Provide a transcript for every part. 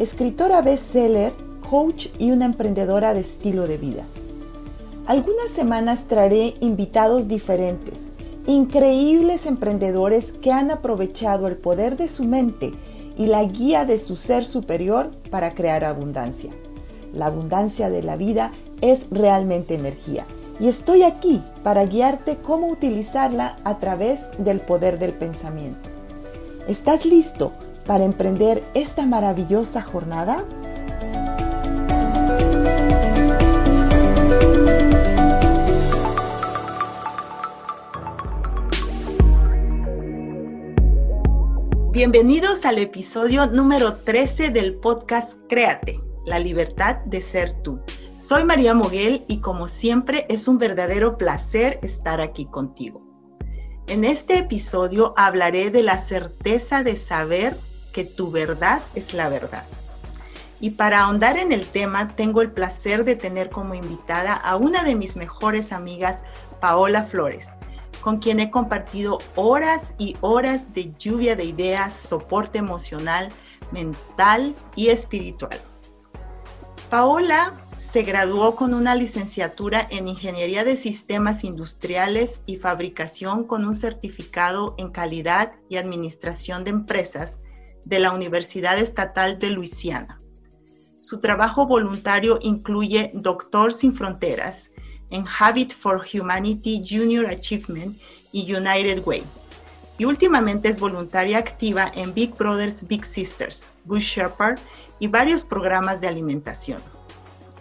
escritora bestseller, coach y una emprendedora de estilo de vida. Algunas semanas traeré invitados diferentes, increíbles emprendedores que han aprovechado el poder de su mente y la guía de su ser superior para crear abundancia. La abundancia de la vida es realmente energía y estoy aquí para guiarte cómo utilizarla a través del poder del pensamiento. ¿Estás listo para emprender esta maravillosa jornada? Bienvenidos al episodio número 13 del podcast Créate, la libertad de ser tú. Soy María Moguel y como siempre es un verdadero placer estar aquí contigo. En este episodio hablaré de la certeza de saber que tu verdad es la verdad. Y para ahondar en el tema, tengo el placer de tener como invitada a una de mis mejores amigas, Paola Flores con quien he compartido horas y horas de lluvia de ideas, soporte emocional, mental y espiritual. Paola se graduó con una licenciatura en Ingeniería de Sistemas Industriales y Fabricación con un certificado en calidad y administración de empresas de la Universidad Estatal de Luisiana. Su trabajo voluntario incluye Doctor Sin Fronteras en Habit for Humanity Junior Achievement y United Way. Y últimamente es voluntaria activa en Big Brothers Big Sisters, Good Shepherd y varios programas de alimentación.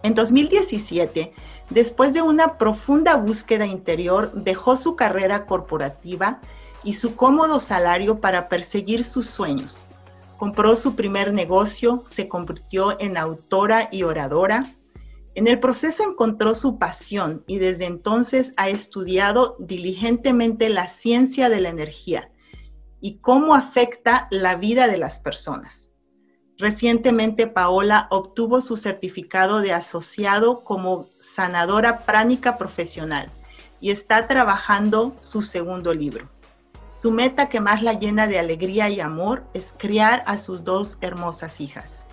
En 2017, después de una profunda búsqueda interior, dejó su carrera corporativa y su cómodo salario para perseguir sus sueños. Compró su primer negocio, se convirtió en autora y oradora, en el proceso encontró su pasión y desde entonces ha estudiado diligentemente la ciencia de la energía y cómo afecta la vida de las personas. Recientemente Paola obtuvo su certificado de asociado como sanadora pránica profesional y está trabajando su segundo libro. Su meta que más la llena de alegría y amor es criar a sus dos hermosas hijas.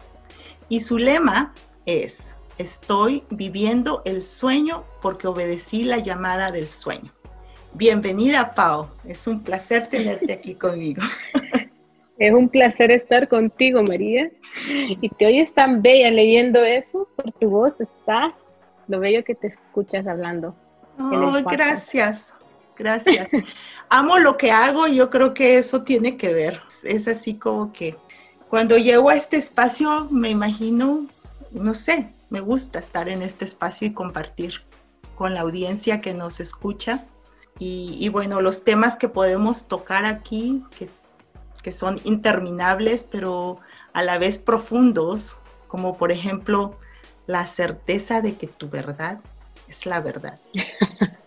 Y su lema es, Estoy viviendo el sueño porque obedecí la llamada del sueño. Bienvenida, Pau. Es un placer tenerte aquí conmigo. Es un placer estar contigo, María. Y te oyes tan bella leyendo eso, por tu voz está lo bello que te escuchas hablando. Oh, gracias, gracias. Amo lo que hago y yo creo que eso tiene que ver. Es así como que cuando llego a este espacio me imagino, no sé, me gusta estar en este espacio y compartir con la audiencia que nos escucha. Y, bueno, los temas que podemos tocar aquí, que son interminables, pero a la vez profundos, como por ejemplo la certeza de que tu verdad es la verdad.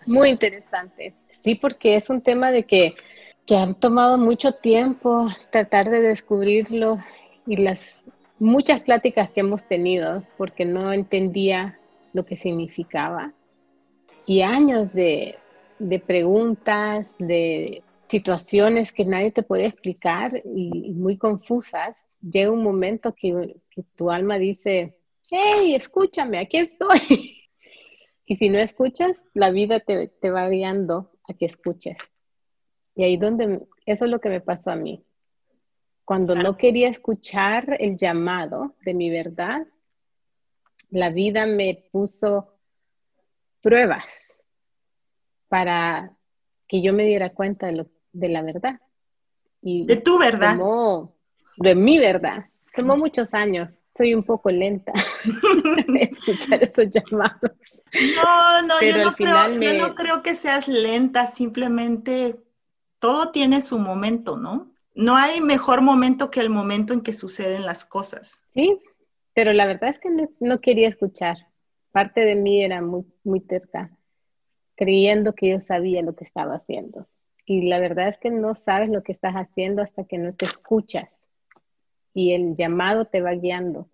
Muy interesante. Sí, porque es un tema de que, que han tomado mucho tiempo tratar de descubrirlo y las muchas pláticas que hemos tenido porque no entendía lo que significaba y años de, preguntas, de situaciones que nadie te puede explicar y, muy confusas, llega un momento que, tu alma dice, hey, escúchame, aquí estoy. y si no escuchas, la vida te, te va guiando a que escuches. Y ahí donde, eso es lo que me pasó a mí. Cuando no quería escuchar el llamado de mi verdad, la vida me puso pruebas para que yo me diera cuenta de, la verdad. Y de tu verdad. de mi verdad. Tomó muchos años. Soy un poco lenta escuchar esos llamados. No, no, yo, no creo, yo no creo que seas lenta, simplemente todo tiene su momento, ¿no? no hay mejor momento que el momento en que suceden las cosas. Sí, pero la verdad es que no, quería escuchar. Parte de mí era muy, muy terca, creyendo que yo sabía lo que estaba haciendo. Y la verdad es que no sabes lo que estás haciendo hasta que no te escuchas y el llamado te va guiando.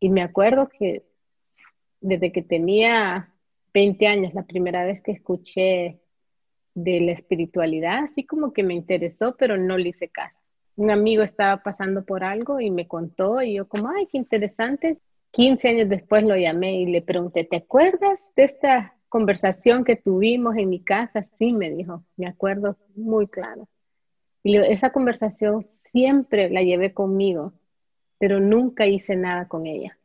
Y me acuerdo que desde que tenía 20 años, la primera vez que escuché de la espiritualidad, así como que me interesó, pero no le hice caso. Un amigo estaba pasando por algo y me contó y yo como, ay, qué interesante. 15 años después lo llamé y le pregunté, ¿te acuerdas de esta conversación que tuvimos en mi casa? Sí, me dijo, me acuerdo muy claro. Y esa conversación siempre la llevé conmigo, pero nunca hice nada con ella.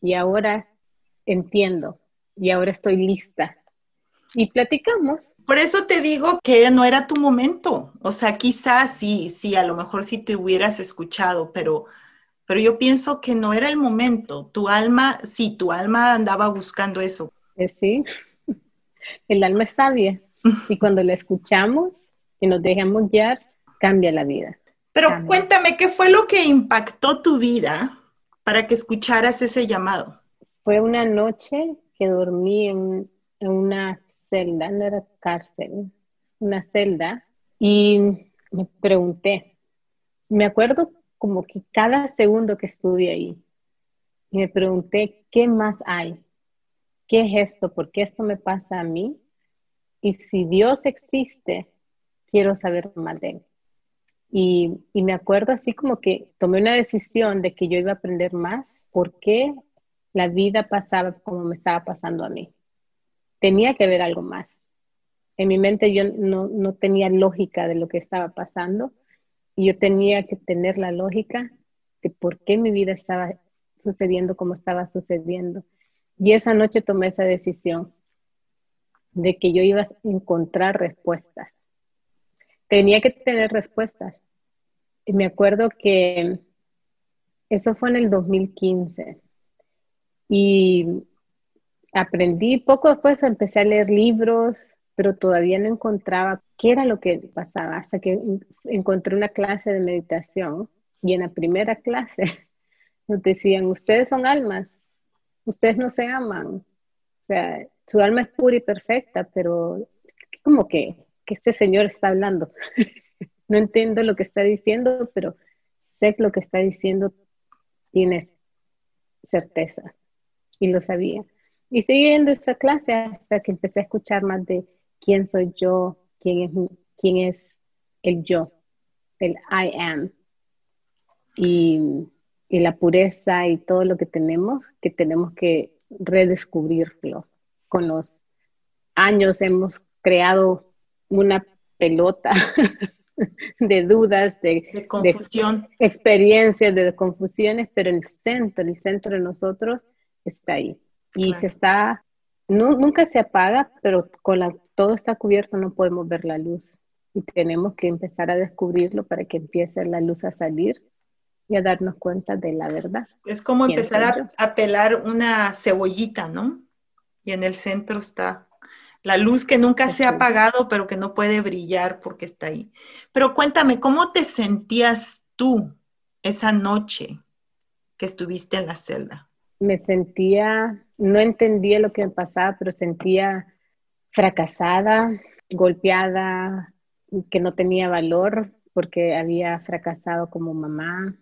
Y ahora entiendo y ahora estoy lista. Y platicamos. Por eso te digo que no era tu momento. O sea, quizás sí, sí, a lo mejor sí te hubieras escuchado, pero, pero yo pienso que no era el momento. Tu alma, sí, tu alma andaba buscando eso. Eh, sí, el alma es sabia. Y cuando la escuchamos y nos dejamos guiar, cambia la vida. Pero cuéntame, ¿qué fue lo que impactó tu vida para que escucharas ese llamado? Fue una noche que dormí en, una celda, no era cárcel, una celda, y me pregunté, me acuerdo como que cada segundo que estuve ahí, me pregunté, ¿qué más hay? ¿Qué es esto? ¿Por qué esto me pasa a mí? Y si Dios existe, quiero saber más de él. Y, me acuerdo así como que tomé una decisión de que yo iba a aprender más. ¿Por qué la vida pasaba como me estaba pasando a mí. Tenía que haber algo más. En mi mente yo no, tenía lógica de lo que estaba pasando y yo tenía que tener la lógica de por qué mi vida estaba sucediendo como estaba sucediendo. Y esa noche tomé esa decisión de que yo iba a encontrar respuestas. Tenía que tener respuestas. Y me acuerdo que eso fue en el 2015. Y aprendí, poco después empecé a leer libros, pero todavía no encontraba qué era lo que pasaba, hasta que encontré una clase de meditación y en la primera clase nos decían, ustedes son almas, ustedes no se aman, o sea, su alma es pura y perfecta, pero como que, este señor está hablando. no entiendo lo que está diciendo, pero sé lo que está diciendo tiene certeza y lo sabía. Y siguiendo esa clase hasta que empecé a escuchar más de quién soy yo, quién es, quién es el yo, el I am. Y la pureza y todo lo que tenemos, que tenemos que redescubrirlo. Con los años hemos creado una pelota de dudas, de, de confusión, de experiencias, de confusiones, pero el centro, el centro de nosotros está ahí. Y se está, no, nunca se apaga, pero con la, todo está cubierto, no podemos ver la luz. Y tenemos que empezar a descubrirlo para que empiece la luz a salir y a darnos cuenta de la verdad. Es como empezar a, pelar una cebollita, ¿no? Y en el centro está la luz que nunca se ha apagado, pero que no puede brillar porque está ahí. Pero cuéntame, ¿cómo te sentías tú esa noche que estuviste en la celda? me sentía, no entendía lo que me pasaba, pero sentía fracasada, golpeada, que no tenía valor porque había fracasado como mamá,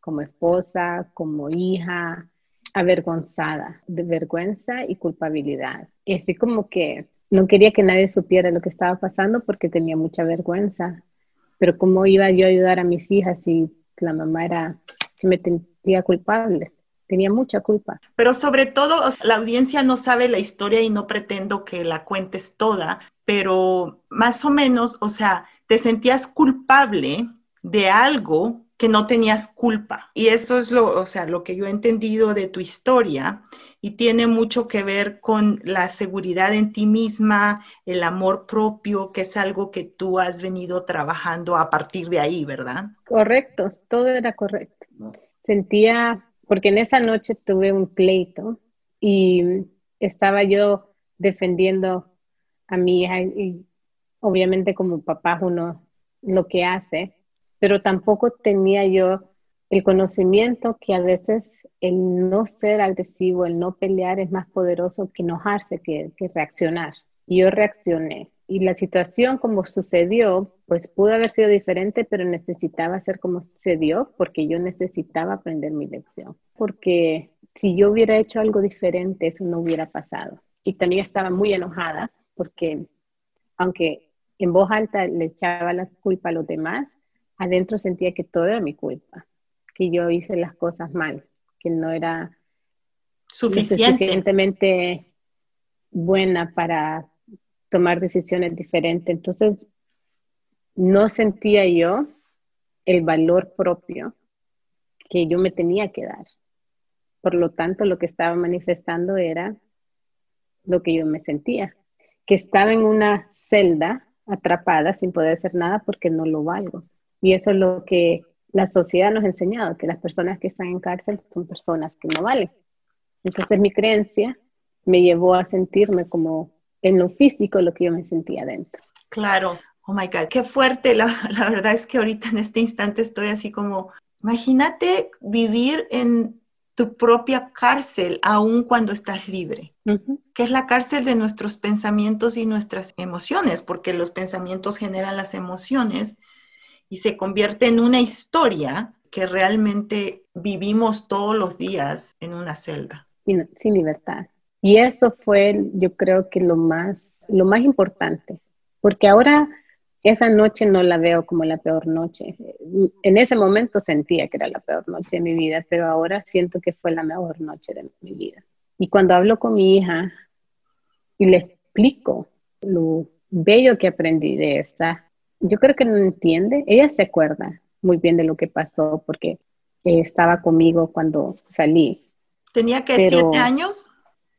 como esposa, como hija, avergonzada, de vergüenza y culpabilidad. Y así como que no quería que nadie supiera lo que estaba pasando porque tenía mucha vergüenza. Pero cómo iba yo a ayudar a mis hijas si la mamá era, que me sentía culpable tenía mucha culpa. Pero sobre todo, la audiencia no sabe la historia y no pretendo que la cuentes toda, pero más o menos, o sea, te sentías culpable de algo que no tenías culpa. Y eso es lo, o sea, lo que yo he entendido de tu historia y tiene mucho que ver con la seguridad en ti misma, el amor propio, que es algo que tú has venido trabajando a partir de ahí, ¿verdad? Correcto, todo era correcto. Sentía porque en esa noche tuve un pleito y estaba yo defendiendo a mi hija y obviamente como papá uno lo que hace, pero tampoco tenía yo el conocimiento que a veces el no ser agresivo, el no pelear es más poderoso que enojarse, que, que reaccionar. Y yo reaccioné. Y la situación como sucedió, pues pudo haber sido diferente, pero necesitaba ser como sucedió porque yo necesitaba aprender mi lección. Porque si yo hubiera hecho algo diferente, eso no hubiera pasado. Y también estaba muy enojada porque aunque en voz alta le echaba la culpa a los demás, adentro sentía que todo era mi culpa, que yo hice las cosas mal que no era suficientemente buena para tomar decisiones diferentes. Entonces, no sentía yo el valor propio que yo me tenía que dar. Por lo tanto, lo que estaba manifestando era lo que yo me sentía, que estaba en una celda atrapada sin poder hacer nada porque no lo valgo. Y eso es lo que la sociedad nos ha enseñado que las personas que están en cárcel son personas que no valen. Entonces mi creencia me llevó a sentirme como en lo físico lo que yo me sentía dentro. Claro, oh my God, qué fuerte. La, la verdad es que ahorita en este instante estoy así como, imagínate vivir en tu propia cárcel aun cuando estás libre, que es la cárcel de nuestros pensamientos y nuestras emociones, porque los pensamientos generan las emociones y se convierte en una historia que realmente vivimos todos los días en una celda. Sin, libertad. Y eso fue, yo creo que lo más, lo más importante, porque ahora esa noche no la veo como la peor noche. En ese momento sentía que era la peor noche de mi vida, pero ahora siento que fue la mejor noche de mi vida. Y cuando hablo con mi hija y le explico lo bello que aprendí de esa yo creo que no entiende. Ella se acuerda muy bien de lo que pasó porque estaba conmigo cuando salí. ¿Tenía que siete años?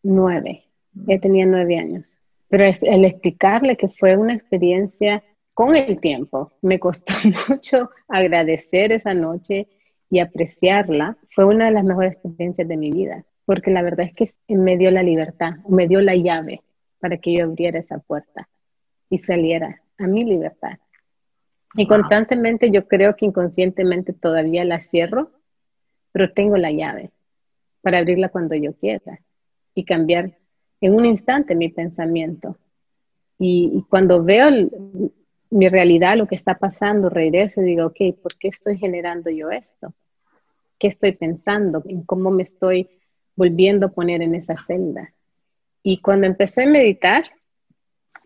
Nueve. Ella tenía nueve años. Pero el explicarle que fue una experiencia con el tiempo, me costó mucho agradecer esa noche y apreciarla. Fue una de las mejores experiencias de mi vida, porque la verdad es que me dio la libertad, me dio la llave para que yo abriera esa puerta y saliera a mi libertad. Y constantemente yo creo que inconscientemente todavía la cierro, pero tengo la llave para abrirla cuando yo quiera y cambiar en un instante mi pensamiento. Y, cuando veo mi realidad, lo que está pasando, regreso y digo, ok, ¿por qué estoy generando yo esto? ¿Qué estoy pensando? ¿En cómo me estoy volviendo a poner en esa celda? Y cuando empecé a meditar,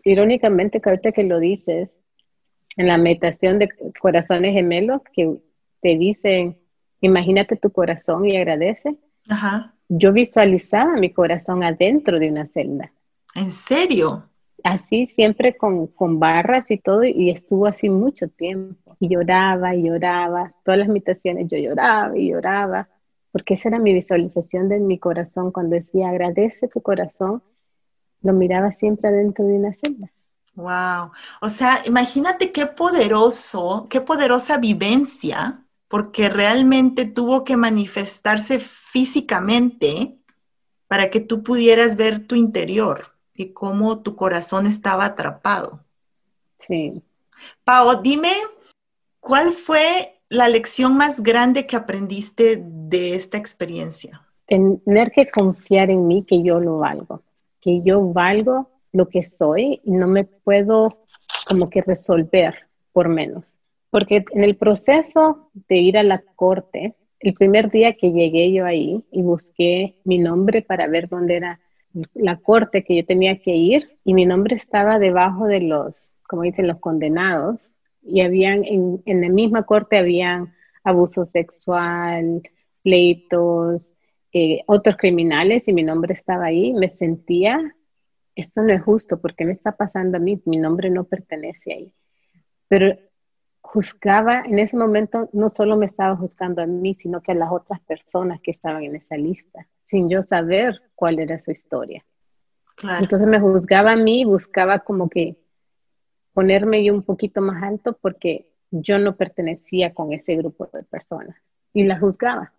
irónicamente, que ahorita que lo dices, en la meditación de corazones gemelos que te dicen, imagínate tu corazón y agradece. Yo visualizaba mi corazón adentro de una celda. ¿En serio? Así, siempre con, con barras y todo, y estuvo así mucho tiempo. Y lloraba y lloraba. Todas las meditaciones yo lloraba y lloraba, porque esa era mi visualización de mi corazón. Cuando decía agradece tu corazón, lo miraba siempre adentro de una celda. Wow. O sea, imagínate qué poderoso, qué poderosa vivencia, porque realmente tuvo que manifestarse físicamente para que tú pudieras ver tu interior y cómo tu corazón estaba atrapado. Sí. Pau, dime, ¿cuál fue la lección más grande que aprendiste de esta experiencia? Tener que confiar en mí que yo lo valgo, que yo valgo lo que soy y no me puedo como que resolver por menos. Porque en el proceso de ir a la corte, el primer día que llegué yo ahí y busqué mi nombre para ver dónde era la corte que yo tenía que ir y mi nombre estaba debajo de los, como dicen, los condenados y habían, en, en la misma corte habían abuso sexual, pleitos, eh, otros criminales y mi nombre estaba ahí, me sentía esto no es justo, porque me está pasando a mí? Mi nombre no pertenece ahí. Pero juzgaba, en ese momento no solo me estaba juzgando a mí, sino que a las otras personas que estaban en esa lista, sin yo saber cuál era su historia. Entonces me juzgaba a mí, buscaba como que ponerme yo un poquito más alto porque yo no pertenecía con ese grupo de personas y la juzgaba.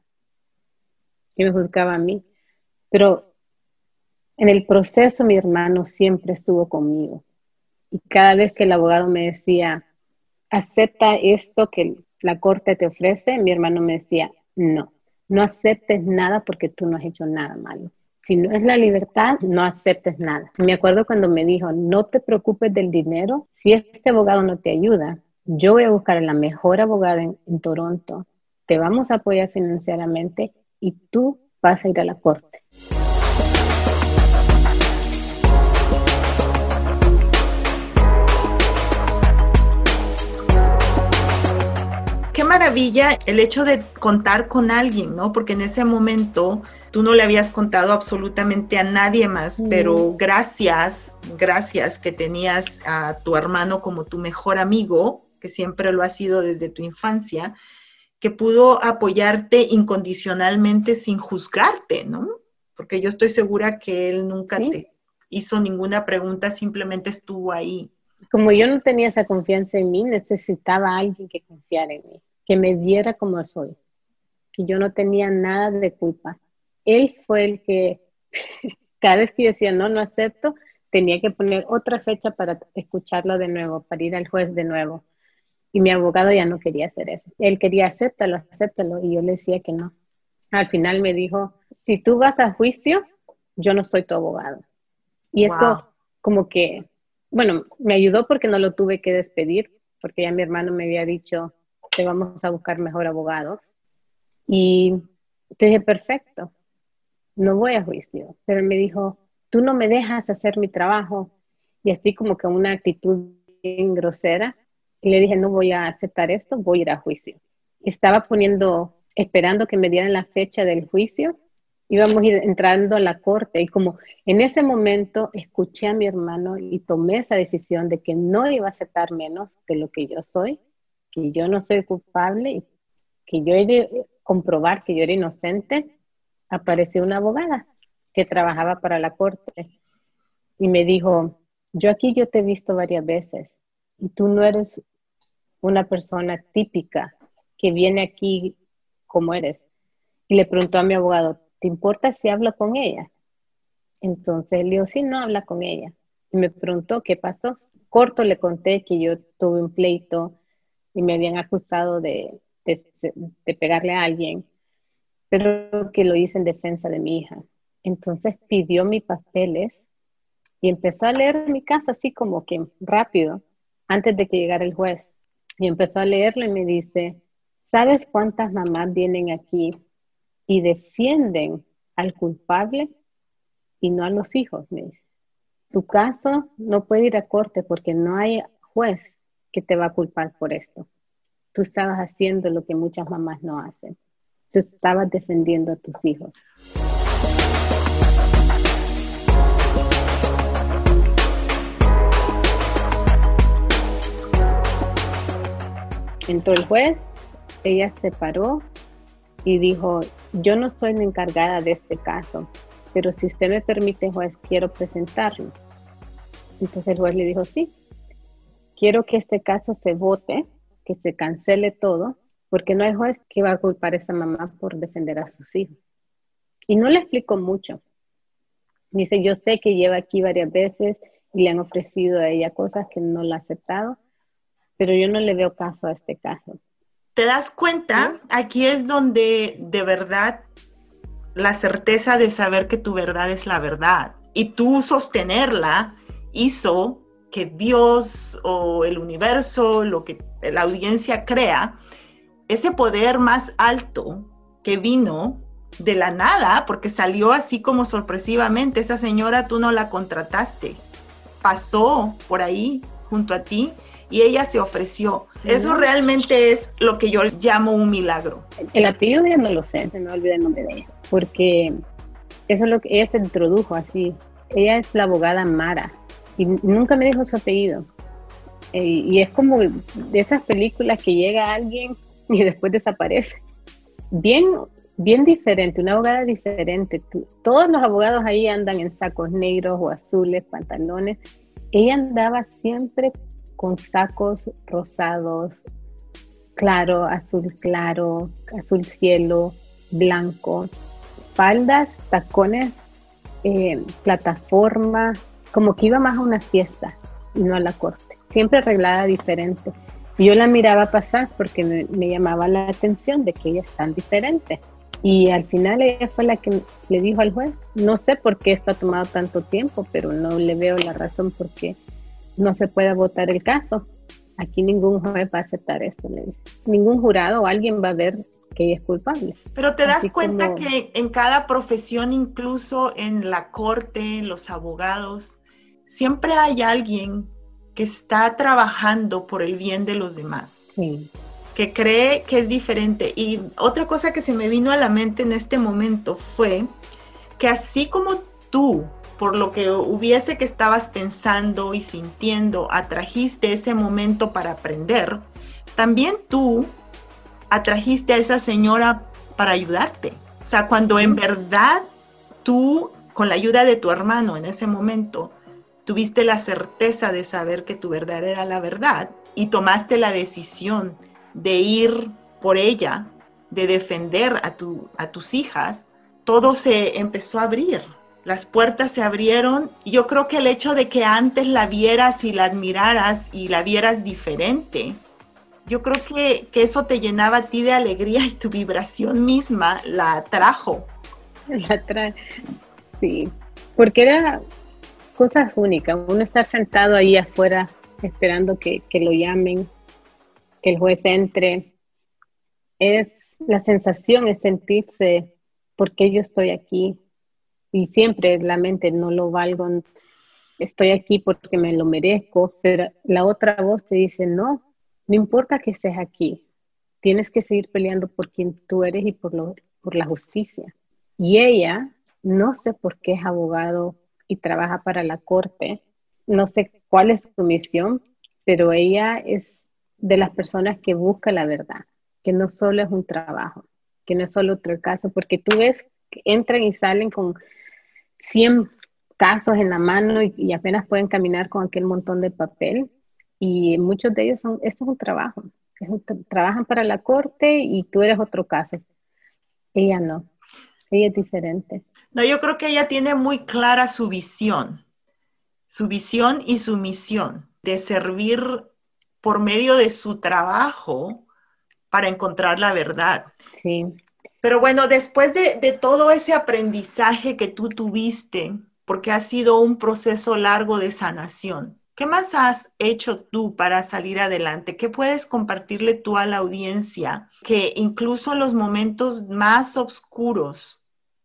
Y me juzgaba a mí. Pero en el proceso mi hermano siempre estuvo conmigo. Y cada vez que el abogado me decía, acepta esto que la corte te ofrece, mi hermano me decía, no. no aceptes nada porque tú no has hecho nada malo. Si no es la libertad, no aceptes nada. Me acuerdo cuando me dijo, no te preocupes del dinero, si este abogado no te ayuda, yo voy a buscar a la mejor abogada en, en Toronto, te vamos a apoyar financieramente y tú vas a ir a la corte. Maravilla el hecho de contar con alguien, ¿no? Porque en ese momento tú no le habías contado absolutamente a nadie más, pero gracias, gracias que tenías a tu hermano como tu mejor amigo, que siempre lo ha sido desde tu infancia, que pudo apoyarte incondicionalmente sin juzgarte, ¿no? Porque yo estoy segura que él nunca te hizo ninguna pregunta, simplemente estuvo ahí. Como yo no tenía esa confianza en mí, necesitaba a alguien que confiara en mí que me viera como soy, que yo no tenía nada de culpa. Él fue el que, cada vez que decía no, no acepto, tenía que poner otra fecha para escucharlo de nuevo, para ir al juez de nuevo. Y mi abogado ya no quería hacer eso. Él quería acéptalo, acéptalo, y yo le decía que no. Al final me dijo, si tú vas a juicio, yo no soy tu abogado. Y eso como que, bueno, me ayudó porque no lo tuve que despedir, porque ya mi hermano me había dicho, vamos a buscar mejor abogado. Y te dije, perfecto, no voy a juicio. Pero él me dijo, tú no me dejas hacer mi trabajo. Y así como que una actitud bien grosera. Y le dije, no voy a aceptar esto, voy a ir a juicio. Estaba poniendo, esperando que me dieran la fecha del juicio. Íbamos entrando a la corte y como en ese momento escuché a mi hermano y tomé esa decisión de que no iba a aceptar menos de lo que yo soy, que yo no soy culpable, que yo he de comprobar que yo era inocente, apareció una abogada que trabajaba para la corte y me dijo, yo aquí yo te he visto varias veces y tú no eres una persona típica que viene aquí como eres. Y le preguntó a mi abogado, ¿te importa si hablo con ella? Entonces le dijo, sí, no habla con ella. Y me preguntó qué pasó. Corto le conté que yo tuve un pleito y me habían acusado de, de, pegarle a alguien, pero que lo hice en defensa de mi hija. Entonces pidió mis papeles y empezó a leer mi caso así como que rápido, antes de que llegara el juez. Y empezó a leerlo y me dice, ¿sabes cuántas mamás vienen aquí y defienden al culpable y no a los hijos? Me dice. Tu caso no puede ir a corte porque no hay juez que te va a culpar por esto. Tú estabas haciendo lo que muchas mamás no hacen. Tú estabas defendiendo a tus hijos. Entró el juez, ella se paró y dijo, yo no soy la encargada de este caso, pero si usted me permite, juez, quiero presentarlo. Entonces el juez le dijo, sí, quiero que este caso se vote, que se cancele todo, porque no hay juez que va a culpar a esa mamá por defender a sus hijos. Y no le explico mucho. Dice, yo sé que lleva aquí varias veces y le han ofrecido a ella cosas que no la ha aceptado, pero yo no le veo caso a este caso. ¿Te das cuenta? Aquí es donde de verdad la certeza de saber que tu verdad es la verdad y tú sostenerla hizo que Dios o el universo, lo que la audiencia crea, ese poder más alto que vino de la nada, porque salió así como sorpresivamente, esa señora tú no la contrataste, pasó por ahí junto a ti y ella se ofreció. Eso realmente es lo que yo llamo un milagro. El apellido ya no lo sé, se me olvida el nombre de ella, porque eso es lo que ella se introdujo así. Ella es la abogada Mara y nunca me dijo su apellido. Eh, y es como de esas películas que llega alguien y después desaparece. Bien, bien diferente, una abogada diferente. todos los abogados ahí andan en sacos negros o azules, pantalones. Ella andaba siempre con sacos rosados, claro, azul claro, azul cielo, blanco, faldas, tacones, eh, plataforma, como que iba más a una fiesta y no a la corte, siempre arreglada diferente. Yo la miraba pasar porque me, llamaba la atención de que ella es tan diferente. Y al final ella fue la que le dijo al juez, no sé por qué esto ha tomado tanto tiempo, pero no le veo la razón por qué no se puede votar el caso. Aquí ningún juez va a aceptar esto, le dice. Ningún jurado o alguien va a ver que ella es culpable. Pero te das cuenta que en cada profesión, incluso en la corte, los abogados, siempre hay alguien que está trabajando por el bien de los demás. Sí que cree que es diferente. Y otra cosa que se me vino a la mente en este momento fue que así como tú, por lo que hubiese que estabas pensando y sintiendo, atrajiste ese momento para aprender, también tú atrajiste a esa señora para ayudarte. O sea, cuando en verdad tú, con la ayuda de tu hermano en ese momento, tuviste la certeza de saber que tu verdad era la verdad y tomaste la decisión de ir por ella, de defender a, tu, a tus hijas, todo se empezó a abrir. Las puertas se abrieron. Y yo creo que el hecho de que antes la vieras y la admiraras y la vieras diferente, yo creo que, que eso te llenaba a ti de alegría y tu vibración misma la atrajo. La atrae, sí, porque era cosas únicas. Uno estar sentado ahí afuera esperando que, que lo llamen, que el juez entre, es la sensación, es sentirse, porque yo estoy aquí? Y siempre la mente no lo valgo, estoy aquí porque me lo merezco, pero la otra voz te dice, no, no importa que estés aquí, tienes que seguir peleando por quien tú eres y por, lo, por la justicia. Y ella, no sé por qué es abogado y trabaja para la corte, no sé cuál es su misión, pero ella es de las personas que busca la verdad, que no solo es un trabajo, que no es solo otro caso, porque tú ves que entran y salen con 100 casos en la mano y, apenas pueden caminar con aquel montón de papel y muchos de ellos son, esto es un trabajo, trabajan para la corte y tú eres otro caso. Ella no, ella es diferente. No, yo creo que ella tiene muy clara su visión, su visión y su misión de servir por medio de su trabajo para encontrar la verdad. Sí. Pero bueno, después de, todo ese aprendizaje que tú tuviste, porque ha sido un proceso largo de sanación, ¿qué más has hecho tú para salir adelante? ¿Qué puedes compartirle tú a la audiencia? Que incluso en los momentos más oscuros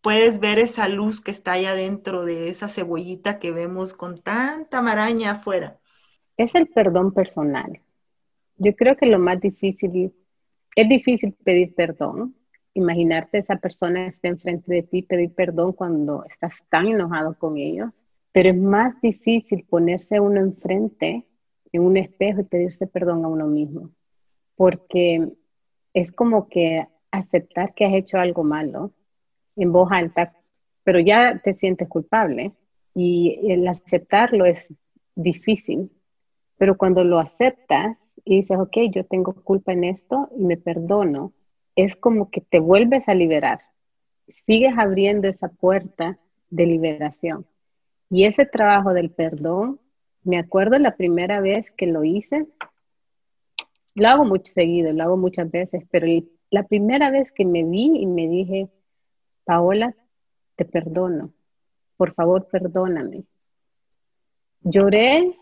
puedes ver esa luz que está allá dentro de esa cebollita que vemos con tanta maraña afuera. Es el perdón personal. Yo creo que lo más difícil, es difícil pedir perdón. Imaginarte esa persona esté enfrente de ti, pedir perdón cuando estás tan enojado con ellos. Pero es más difícil ponerse uno enfrente en un espejo y pedirse perdón a uno mismo. Porque es como que aceptar que has hecho algo malo en voz alta, pero ya te sientes culpable. Y el aceptarlo es difícil, pero cuando lo aceptas, y dices, ok, yo tengo culpa en esto y me perdono, es como que te vuelves a liberar. Sigues abriendo esa puerta de liberación. Y ese trabajo del perdón, me acuerdo la primera vez que lo hice, lo hago mucho seguido, lo hago muchas veces, pero la primera vez que me vi y me dije, Paola, te perdono, por favor, perdóname. Lloré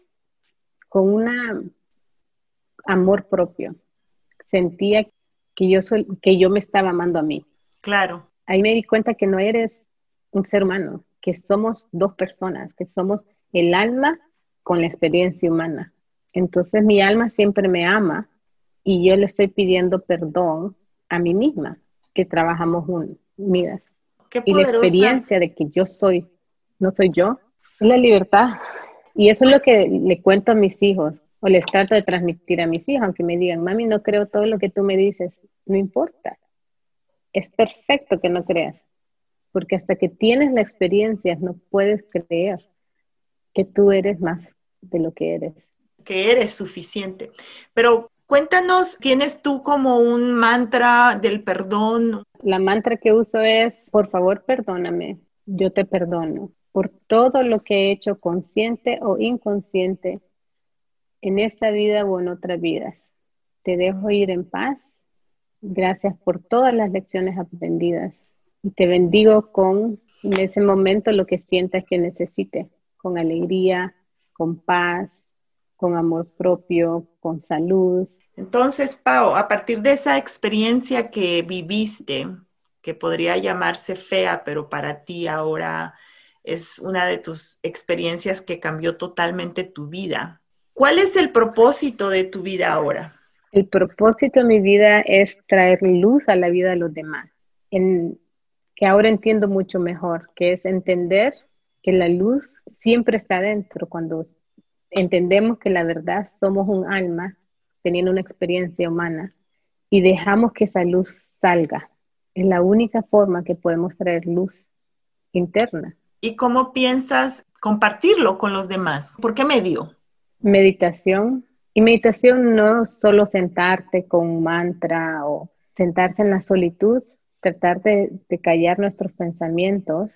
con una amor propio. Sentía que yo, que yo me estaba amando a mí. Claro. Ahí me di cuenta que no eres un ser humano, que somos dos personas, que somos el alma con la experiencia humana. Entonces mi alma siempre me ama y yo le estoy pidiendo perdón a mí misma, que trabajamos unidas. Y la experiencia de que yo soy, no soy yo, es la libertad. Y eso es lo que le cuento a mis hijos o les trato de transmitir a mis hijos, aunque me digan, mami, no creo todo lo que tú me dices, no importa. Es perfecto que no creas, porque hasta que tienes la experiencia no puedes creer que tú eres más de lo que eres. Que eres suficiente. Pero cuéntanos, ¿tienes tú como un mantra del perdón? La mantra que uso es, por favor, perdóname, yo te perdono por todo lo que he hecho consciente o inconsciente en esta vida o en otras vidas. Te dejo ir en paz Gracias por todas las lecciones aprendidas. Y te bendigo con, en ese momento, lo que sientas que necesites, con alegría, con paz, con amor propio, con salud. Entonces, Pau, a partir de esa experiencia que viviste, que podría llamarse fea, pero para ti ahora es una de tus experiencias que cambió totalmente tu vida. ¿Cuál es el propósito de tu vida ahora? El propósito de mi vida es traer luz a la vida de los demás, en, que ahora entiendo mucho mejor, que es entender que la luz siempre está dentro. Cuando entendemos que la verdad somos un alma teniendo una experiencia humana y dejamos que esa luz salga, es la única forma que podemos traer luz interna. ¿Y cómo piensas compartirlo con los demás? ¿Por qué medio? Meditación. Y meditación no solo sentarte con un mantra o sentarse en la solitud, tratar de, de callar nuestros pensamientos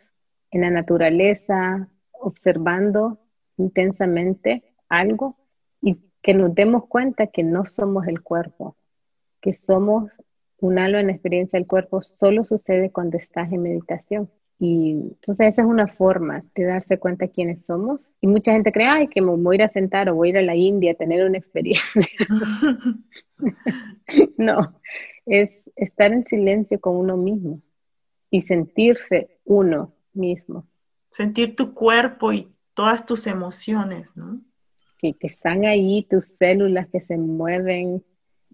en la naturaleza, observando intensamente algo y que nos demos cuenta que no somos el cuerpo, que somos un alma en experiencia del cuerpo, solo sucede cuando estás en meditación. Y entonces esa es una forma de darse cuenta quiénes somos. Y mucha gente cree, ay, que me voy a ir a sentar o voy a ir a la India a tener una experiencia. no, es estar en silencio con uno mismo y sentirse uno mismo. Sentir tu cuerpo y todas tus emociones, ¿no? Que, que están ahí, tus células que se mueven.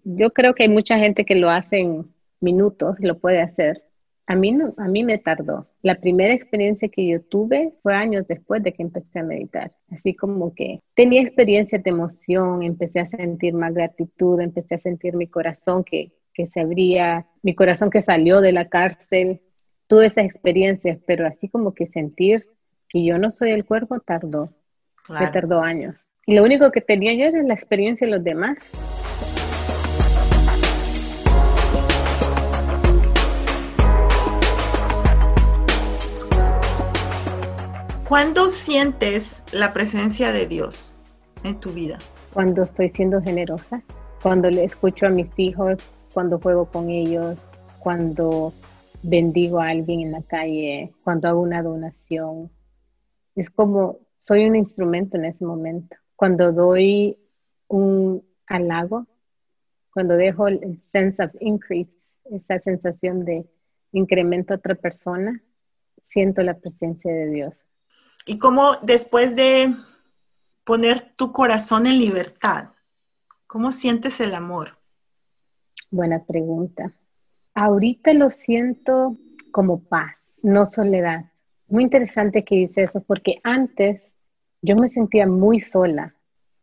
Yo creo que hay mucha gente que lo hace en minutos, lo puede hacer, a mí, no, a mí me tardó. La primera experiencia que yo tuve fue años después de que empecé a meditar. Así como que tenía experiencias de emoción, empecé a sentir más gratitud, empecé a sentir mi corazón que, que se abría, mi corazón que salió de la cárcel. Tuve esas experiencias, pero así como que sentir que yo no soy el cuerpo tardó. Me tardó años. Y lo único que tenía yo era la experiencia de los demás. ¿Cuándo sientes la presencia de Dios en tu vida? Cuando estoy siendo generosa, cuando le escucho a mis hijos, cuando juego con ellos, cuando bendigo a alguien en la calle, cuando hago una donación. Es como soy un instrumento en ese momento. Cuando doy un halago, cuando dejo el sense of increase, esa sensación de incremento a otra persona, siento la presencia de Dios. Y cómo después de poner tu corazón en libertad, ¿cómo sientes el amor? Buena pregunta. Ahorita lo siento como paz, no soledad. Muy interesante que dice eso, porque antes yo me sentía muy sola.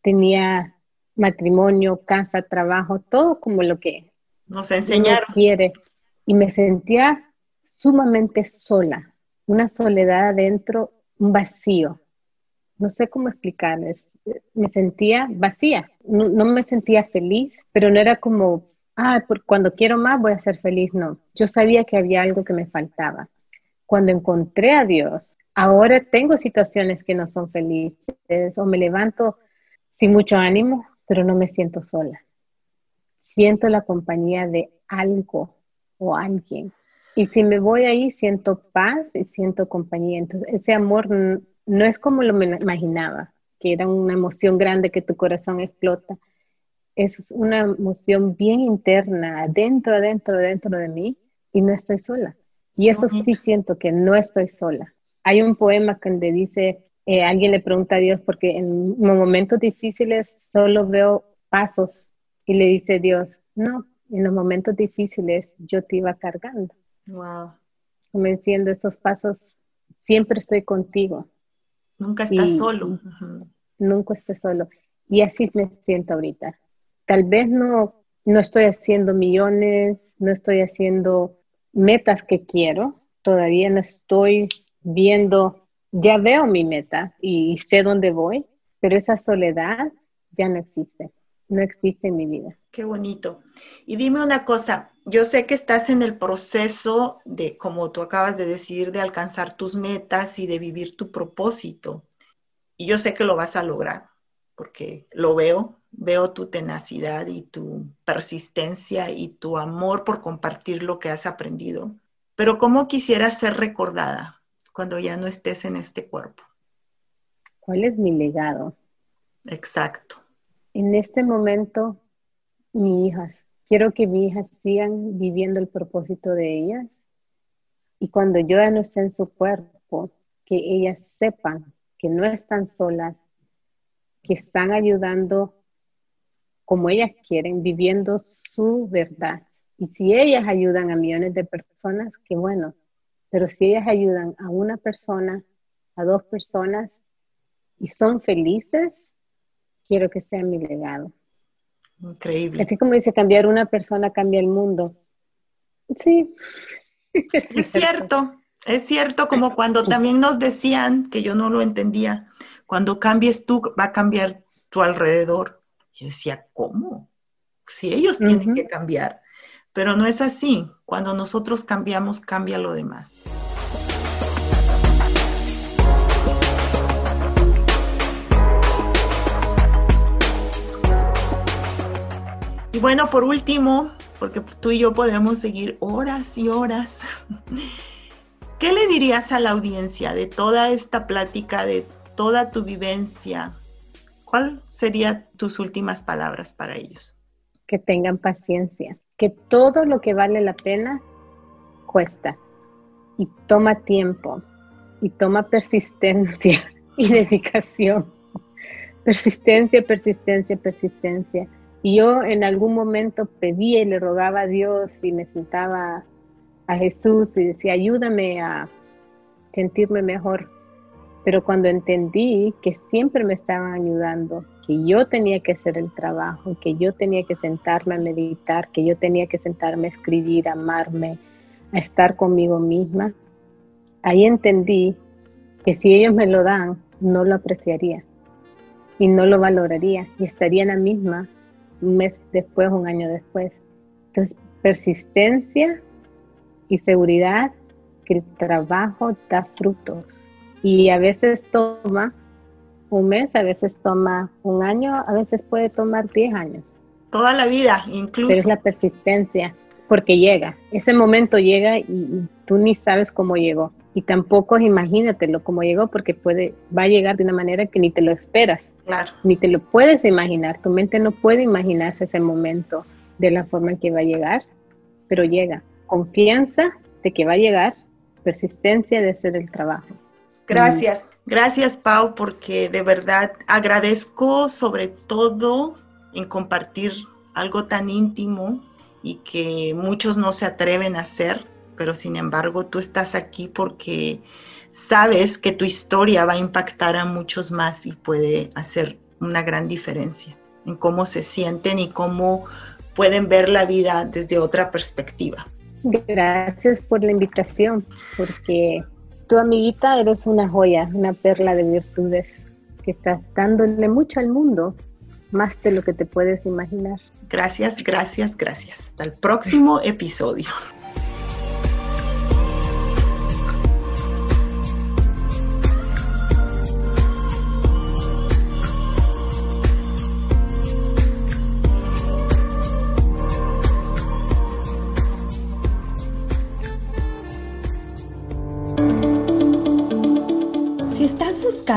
Tenía matrimonio, casa, trabajo, todo como lo que nos enseñaron. quiere. Y me sentía sumamente sola, una soledad adentro un vacío. No sé cómo explicarles. Me sentía vacía. No, me sentía feliz, pero no era como, ah, cuando quiero más voy a ser feliz. No, yo sabía que había algo que me faltaba. Cuando encontré a Dios, ahora tengo situaciones que no son felices o me levanto sin mucho ánimo, pero no me siento sola. Siento la compañía de algo o alguien y si me voy ahí, siento paz y siento compañía. Entonces, ese amor no es como lo me imaginaba, que era una emoción grande que tu corazón explota. Es una emoción bien interna, adentro, adentro, dentro de mí, y no estoy sola. Y eso sí siento que no estoy sola. Hay un poema donde dice, eh, alguien le pregunta a Dios, porque en momentos difíciles solo veo pasos, y le dice Dios, no, en los momentos difíciles yo te iba cargando. Wow. Convenciendo esos pasos, siempre estoy contigo. Nunca estás solo. Nunca estoy solo. Y así me siento ahorita. Tal vez no, no estoy haciendo millones, no estoy haciendo metas que quiero, todavía no estoy viendo, ya veo mi meta y sé dónde voy, pero esa soledad ya no existe, no existe en mi vida. Qué bonito. Y dime una cosa, yo sé que estás en el proceso de, como tú acabas de decir, de alcanzar tus metas y de vivir tu propósito. Y yo sé que lo vas a lograr, porque lo veo, veo tu tenacidad y tu persistencia y tu amor por compartir lo que has aprendido. Pero ¿cómo quisieras ser recordada cuando ya no estés en este cuerpo? ¿Cuál es mi legado? Exacto. En este momento, mis hijas, quiero que mis hijas sigan viviendo el propósito de ellas y cuando yo ya no esté en su cuerpo, que ellas sepan que no están solas, que están ayudando como ellas quieren, viviendo su verdad. Y si ellas ayudan a millones de personas, qué bueno. Pero si ellas ayudan a una persona, a dos personas y son felices, quiero que sea mi legado. Increíble. Así como dice, cambiar una persona cambia el mundo. Sí. Es, cierto, es cierto, como cuando también nos decían, que yo no lo entendía, cuando cambies tú, va a cambiar tu alrededor. Yo decía, ¿cómo? Si ellos tienen que cambiar. Pero no es así. Cuando nosotros cambiamos, cambia lo demás. Y bueno, por último, porque tú y yo podemos seguir horas y horas, ¿qué le dirías a la audiencia de toda esta plática, de toda tu vivencia? ¿Cuáles serían tus últimas palabras para ellos? Que tengan paciencia, que todo lo que vale la pena cuesta y toma tiempo y toma persistencia y dedicación. Persistencia, persistencia, persistencia y yo en algún momento pedía y le rogaba a Dios y necesitaba a Jesús y decía, ayúdame a sentirme mejor. Pero cuando entendí que siempre me estaban ayudando, que yo tenía que hacer el trabajo, que yo tenía que sentarme a meditar, que yo tenía que sentarme a escribir, a amarme, a estar conmigo misma, ahí entendí que si ellos me lo dan, no lo apreciaría y no lo valoraría y estaría en la misma un mes después, un año después. Entonces, persistencia y seguridad que el trabajo da frutos. Y a veces toma un mes, a veces toma un año, a veces puede tomar 10 años. Toda la vida, incluso. Pero es la persistencia, porque llega. Ese momento llega y, tú ni sabes cómo llegó. Y tampoco imagínatelo cómo llegó, porque puede, va a llegar de una manera que ni te lo esperas. Ni te lo puedes imaginar, tu mente no puede imaginarse ese momento de la forma en que va a llegar, pero llega. Confianza de que va a llegar, persistencia de hacer el trabajo. Gracias, gracias Pau, porque de verdad agradezco sobre todo en compartir algo tan íntimo y que muchos no se atreven a hacer, pero sin embargo tú estás aquí porque sabes que tu historia va a impactar a muchos más y puede hacer una gran diferencia en cómo se sienten y cómo pueden ver la vida desde otra perspectiva. Gracias por la invitación, porque tu amiguita eres una joya, una perla de virtudes que estás dándole mucho al mundo, más de lo que te puedes imaginar. Gracias, gracias, gracias. Hasta el próximo episodio.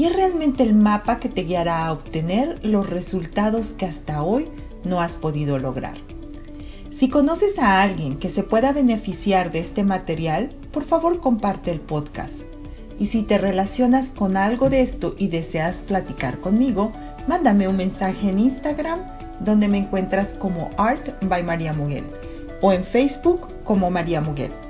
y es realmente el mapa que te guiará a obtener los resultados que hasta hoy no has podido lograr. Si conoces a alguien que se pueda beneficiar de este material, por favor comparte el podcast. Y si te relacionas con algo de esto y deseas platicar conmigo, mándame un mensaje en Instagram donde me encuentras como Art by María Muguel o en Facebook como María Muguel.